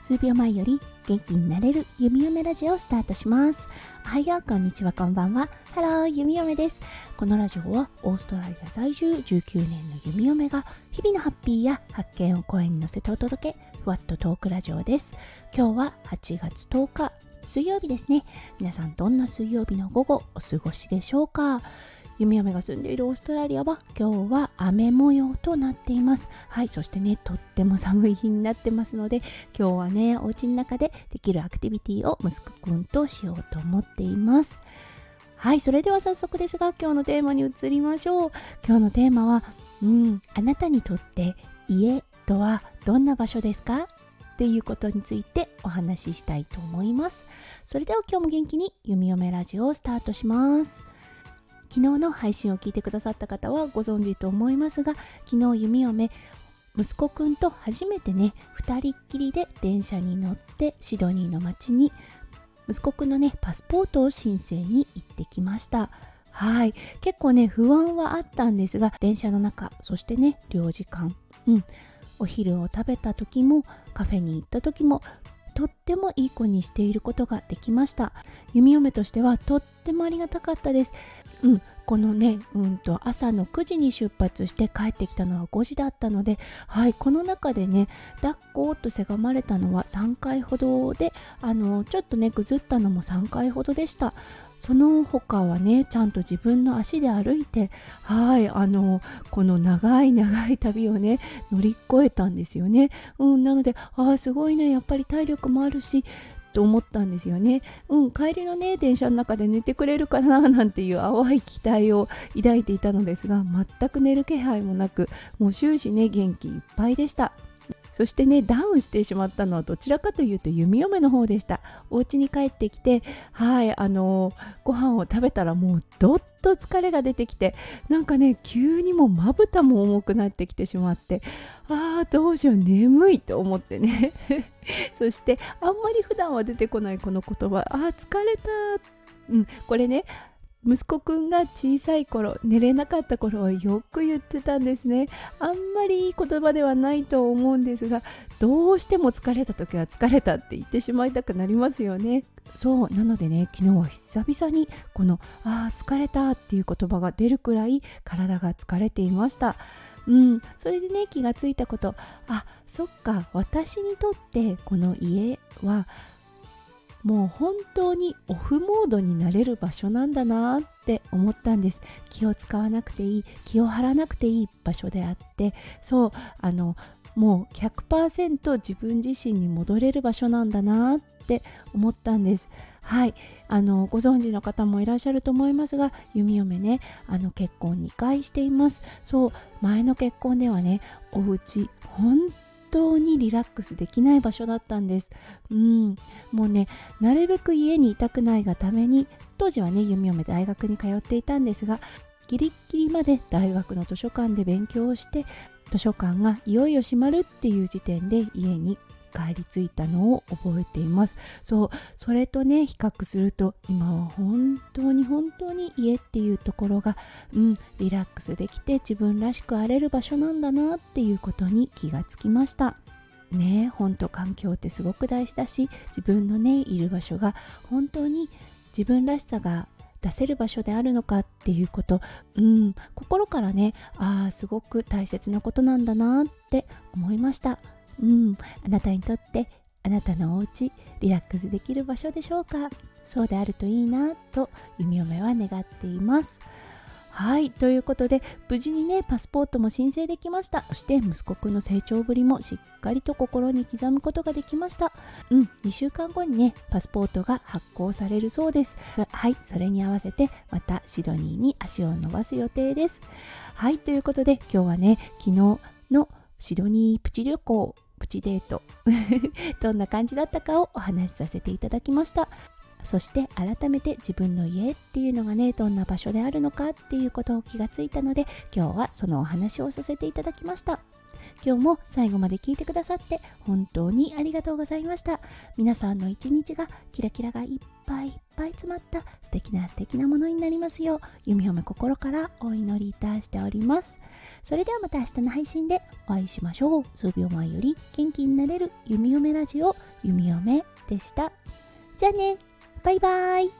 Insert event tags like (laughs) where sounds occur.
数秒前より元気になれる弓嫁ラジオをスタートします。おはようこんにちはこんばんは。ハロー弓嫁です。このラジオはオーストラリア在住19年の弓嫁が日々のハッピーや発見を声に乗せてお届けふわっとトークラジオです。今日は8月10日水曜日ですね。皆さんどんな水曜日の午後お過ごしでしょうか？弓嫁が住んでいるオーストラリアは今日は雨模様となっています。はいそしてねとっても寒い日になってますので今日はねお家の中でできるアクティビティを息子くんとしようと思っています。はいそれでは早速ですが今日のテーマに移りましょう。今日のテーマはうんあなたにとって家とはどんな場所ですか？っていうことについてお話ししたいと思います。それでは今日も元気に弓嫁ラジオをスタートします。昨日の配信を聞いてくださった方はご存知と思いますが昨日弓嫁息子くんと初めてね2人っきりで電車に乗ってシドニーの街に息子くんのねパスポートを申請に行ってきました。はい。結構ね不安はあったんですが電車の中そしてね領事館うん。お昼を食べた時もカフェに行った時もとってもいい子にしていることができました。弓嫁としてはとってもありがたかったです。うん、このね、うんと朝の9時に出発して帰ってきたのは5時だったので、はい、この中でね、抱っこーとせがまれたのは3回ほどで、あの、ちょっとね、ぐずったのも3回ほどでした。その他はね、ちゃんと自分の足で歩いて、はい、あの、この長い長い旅をね、乗り越えたんですよね。うん、なので、ああ、すごいね、やっぱり体力もあるし、と思ったんですよね。うん、帰りのね、電車の中で寝てくれるかな (laughs) なんていう淡い期待を抱いていたのですが、全く寝る気配もなく、もう終始ね、元気いっぱいでした。そしてねダウンしてしまったのはどちらかというと弓嫁の方でした。お家に帰ってきてはいあの、ご飯を食べたらもうどっと疲れが出てきてなんかね急にもまぶたも重くなってきてしまってああどうしよう眠いと思ってね。(laughs) そしてあんまり普段は出てこないこの言葉。あー疲れた。うんこれね息子くんが小さい頃寝れなかった頃はよく言ってたんですね。あんまりいい言葉ではないと思うんですがどうしても疲れた時は疲れたって言ってしまいたくなりますよね。そうなのでね昨日は久々にこのあー疲れたっていう言葉が出るくらい体が疲れていました。うん、それでね気がついたこと。あそっか私にとってこの家はもう本当にオフモードになれる場所なんだなって思ったんです。気を使わなくていい気を張らなくていい場所であって。そうあのもう100%自分自身に戻れる場所なんだなって思ったんです。はい。あのご存知の方もいらっしゃると思いますが弓嫁ねあの結婚2回しています。そう前の結婚ではねお家本当にリラックスできない場所だったんです。うん、もうね、なるべく家にいたくないがために、当時はね、弓嫁大学に通っていたんですが、ギリッギリまで大学の図書館で勉強をして、図書館がいよいよ閉まるっていう時点で家に帰り着いたのを覚えています。そうそれとね比較すると今は本当に本当に家っていうところがうんリラックスできて自分らしく荒れる場所なんだなっていうことに気がつきました。ね本当環境ってすごく大事だし自分のねいる場所が本当に自分らしさが出せる場所であるのかっていうことうん心からねああすごく大切なことなんだなって思いました。うん、あなたにとってあなたのお家リラックスできる場所でしょうか？そうであるといいなと弓嫁は願っています。はい。ということで無事にねパスポートも申請できました。そして息子くんの成長ぶりもしっかりと心に刻むことができました。うん2週間後にねパスポートが発行されるそうです。はいそれに合わせてまたシドニーに足を伸ばす予定です。はいということで今日はね昨日のシドニープチ旅行プチデート。(laughs) どんな感じだったかをお話しさせていただきました。そして改めて自分の家っていうのがねどんな場所であるのかっていうことを気がついたので今日はそのお話をさせていただきました。今日も最後まで聞いてくださって本当にありがとうございました。皆さんの一日がキラキラがいっぱいいっぱい詰まった素敵な素敵なものになりますよう弓嫁心からお祈りいたしております。それではまた明日の配信でお会いしましょう。数秒前より元気になれる弓嫁ラジオ弓嫁でした。じゃあね。バイバーイ。